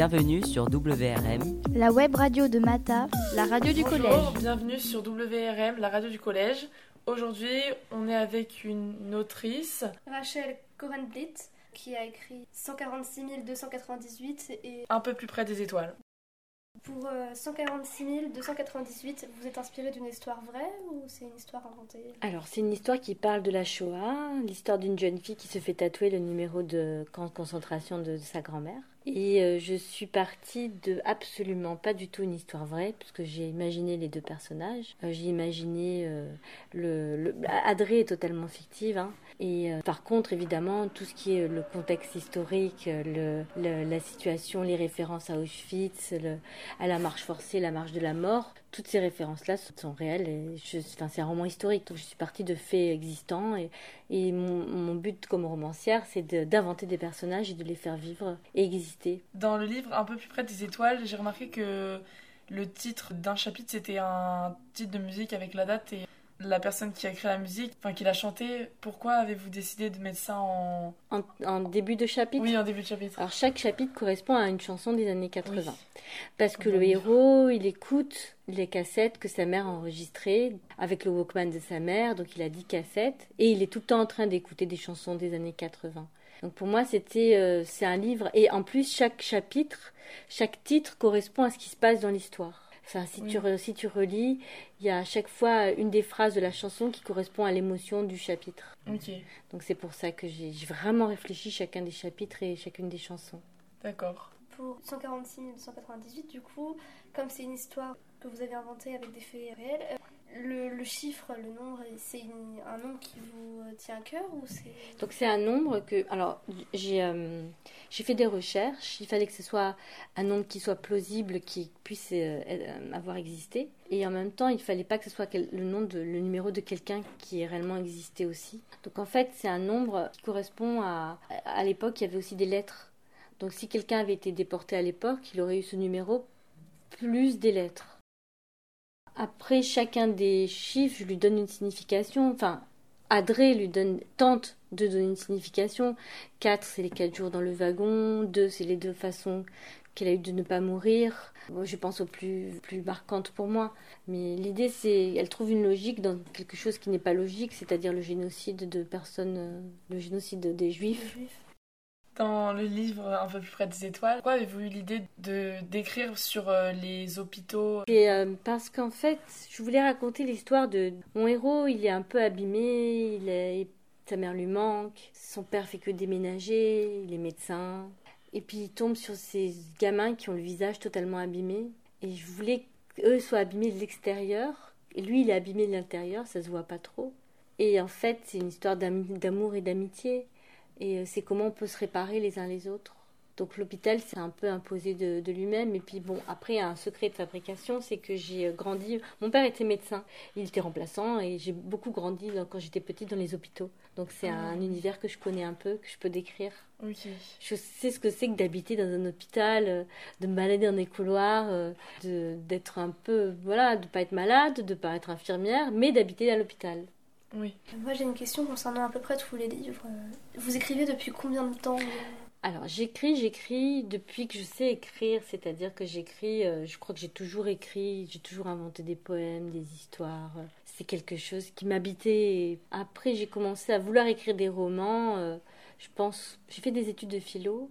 Bienvenue sur WRM, la web radio de Mata, la radio du Bonjour, collège. bienvenue sur WRM, la radio du collège. Aujourd'hui, on est avec une autrice. Rachel Corenblit qui a écrit 146 298 et Un peu plus près des étoiles. pour euh, 146 298 vous êtes inspiré d'une histoire vraie ou c'est une histoire inventée? Alors, c'est une histoire qui parle de la Shoah, l'histoire d'une jeune fille qui se fait tatouer le numéro de camp de concentration de sa grand-mère. Et euh, je suis partie de absolument pas du tout une histoire vraie, puisque j'ai imaginé les deux personnages. Euh, j'ai imaginé euh, le, le. Adré est totalement fictive, hein. Et par contre, évidemment, tout ce qui est le contexte historique, le, la situation, les références à Auschwitz, à la marche forcée, la marche de la mort, toutes ces références-là sont- réelles. Et je, enfin, c'est un roman historique, donc je suis partie de faits existants. Et, mon, but comme romancière, c'est d'inventer des personnages et de les faire vivre et exister. Dans le livre Un peu plus près des étoiles, j'ai remarqué que le titre d'un chapitre, c'était un titre de musique avec la date et la personne qui a créé la musique, enfin qui l'a chanté. Pourquoi avez-vous décidé de mettre ça en... En, en début de chapitre, Oui, en début de chapitre. alors chaque chapitre correspond à une chanson des années 80. Oui. Parce que le héros, il écoute les cassettes que sa mère a enregistrées avec le Walkman de sa mère, donc il a 10 cassettes, et il est tout le temps en train d'écouter des chansons des années 80. Donc pour moi, c'était, euh, c'est un livre, et en plus, chaque chapitre, chaque titre correspond à ce qui se passe dans l'histoire. Enfin, si, tu, re- si tu relis, il y a à chaque fois une des phrases de la chanson qui correspond à l'émotion du chapitre. Ok, Donc c'est pour ça que j'ai vraiment réfléchi chacun des chapitres et chacune des chansons. d'accord. Pour 146 298 du coup, comme c'est une histoire que vous avez inventée avec des faits réels, euh, le, chiffre, le nombre, c'est un nombre qui vous euh, tient à cœur ou c'est... Donc c'est un nombre que... Alors j'ai euh, j'ai fait des recherches, il fallait que ce soit un nombre qui soit plausible, qui puisse euh, avoir existé. Et en même temps, il fallait pas que ce soit le nom de le numéro de quelqu'un qui ait réellement existé aussi. Donc en fait, c'est un nombre qui correspond à... À l'époque, il y avait aussi des lettres. Donc si quelqu'un avait été déporté à l'époque, il aurait eu ce numéro plus des lettres. Après chacun des chiffres, je lui donne une signification. Enfin, Adré lui donne, tente de donner une signification. 4, c'est les 4 jours dans le wagon. 2, c'est les deux façons qu'elle a eu de ne pas mourir. Je pense aux plus, plus marquantes pour moi. Mais l'idée, c'est, elle trouve une logique dans quelque chose qui n'est pas logique, c'est-à-dire le génocide de personnes, euh, le génocide des juifs Dans le livre Un peu plus près des étoiles, pourquoi avez-vous eu l'idée de d'écrire sur euh, les hôpitaux? Et euh, parce qu'en fait, je voulais raconter l'histoire de mon héros. Il est un peu abîmé, il est, sa mère lui manque, son père fait que déménager, il est médecin. Et puis il tombe sur ces gamins qui ont le visage totalement abîmé. Et je voulais qu'eux soient abîmés de l'extérieur. Lui, il est abîmé de l'intérieur, ça se voit pas trop. Et en fait, c'est une histoire d'am- d'amour et d'amitié. Et euh, c'est comment on peut se réparer les uns les autres. Donc l'hôpital s'est un peu imposé de, de lui-même. Et puis bon, après, il y a un secret de fabrication, c'est que j'ai euh, grandi. Mon père était médecin, il était remplaçant et j'ai beaucoup grandi dans- quand j'étais petite dans les hôpitaux. Donc c'est Ah. un univers que je connais un peu, que je peux décrire. Je sais ce que c'est que d'habiter dans un hôpital, euh, de me balader dans des couloirs, de- d'être un peu, voilà, de pas être malade, de pas être infirmière, mais d'habiter à l'hôpital. Oui. Moi j'ai une question concernant à peu près tous les livres. Vous écrivez depuis combien de temps Alors, j'écris, j'écris depuis que je sais écrire, c'est-à-dire que j'écris, euh, je crois que j'ai toujours écrit, j'ai toujours inventé des poèmes, des histoires. euh, C'est quelque chose qui m'habitait. Après, j'ai commencé à vouloir écrire des romans. euh, je pense, j'ai fait des études de philo.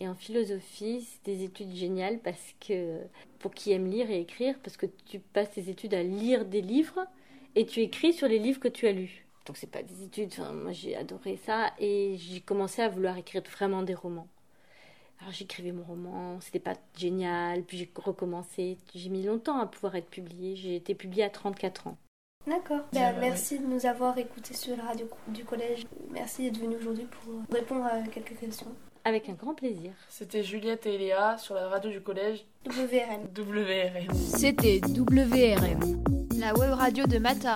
Et en philosophie, c'est des études géniales parce que, pour qui aime lire et écrire, parce que tu passes tes études à lire des livres et tu écris sur les livres que tu as lus. Donc c'est pas des études, enfin, moi j'ai adoré ça et j'ai commencé à vouloir écrire vraiment des romans. Alors j'écrivais mon roman, c'était pas génial, puis j'ai recommencé, j'ai mis longtemps à pouvoir être publié, j'ai été publiée à 34 ans. D'accord. Bah, ouais. merci de nous avoir écoutés sur la radio du collège. Merci d'être venu aujourd'hui pour répondre à quelques questions. Avec un grand plaisir. C'était Juliette et Léa sur la radio du collège WRM. WRM. C'était WRM, la web radio de Mata.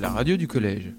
La radio du collège.